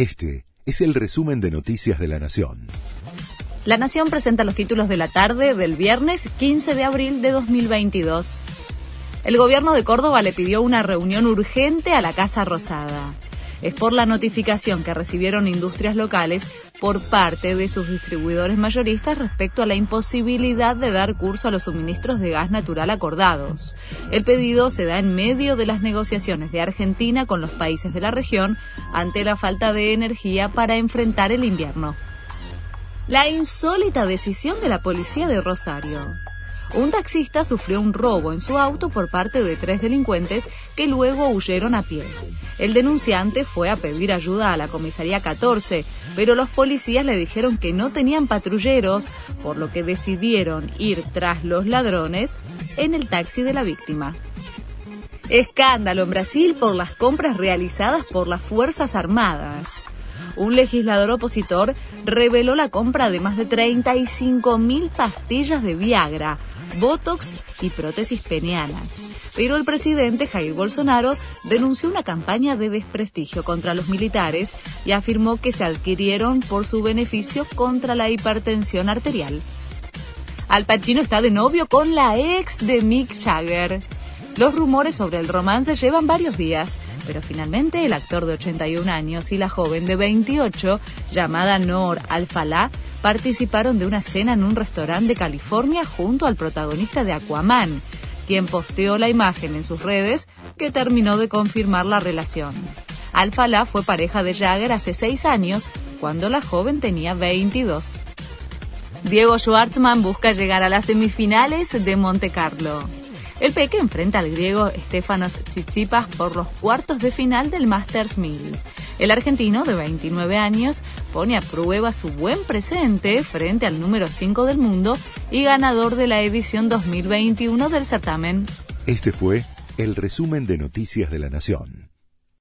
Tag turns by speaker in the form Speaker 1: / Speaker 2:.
Speaker 1: Este es el resumen de Noticias de la Nación.
Speaker 2: La Nación presenta los títulos de la tarde del viernes 15 de abril de 2022. El gobierno de Córdoba le pidió una reunión urgente a la Casa Rosada es por la notificación que recibieron industrias locales por parte de sus distribuidores mayoristas respecto a la imposibilidad de dar curso a los suministros de gas natural acordados. El pedido se da en medio de las negociaciones de Argentina con los países de la región ante la falta de energía para enfrentar el invierno. La insólita decisión de la policía de Rosario un taxista sufrió un robo en su auto por parte de tres delincuentes que luego huyeron a pie. El denunciante fue a pedir ayuda a la comisaría 14, pero los policías le dijeron que no tenían patrulleros, por lo que decidieron ir tras los ladrones en el taxi de la víctima. Escándalo en Brasil por las compras realizadas por las Fuerzas Armadas un legislador opositor reveló la compra de más de 35.000 pastillas de Viagra Botox y prótesis penianas. Pero el presidente Jair Bolsonaro denunció una campaña de desprestigio contra los militares y afirmó que se adquirieron por su beneficio contra la hipertensión arterial. Al Pacino está de novio con la ex de Mick Jagger. Los rumores sobre el romance llevan varios días, pero finalmente el actor de 81 años y la joven de 28, llamada Nor Al-Falá, participaron de una cena en un restaurante de California junto al protagonista de Aquaman, quien posteó la imagen en sus redes que terminó de confirmar la relación. Al-Falá fue pareja de Jagger hace seis años, cuando la joven tenía 22. Diego Schwartzman busca llegar a las semifinales de Monte Carlo. El Peque enfrenta al griego Stefanos Tsitsipas por los cuartos de final del Masters 1000. El argentino, de 29 años, pone a prueba su buen presente frente al número 5 del mundo y ganador de la edición 2021 del certamen.
Speaker 1: Este fue el resumen de Noticias de la Nación.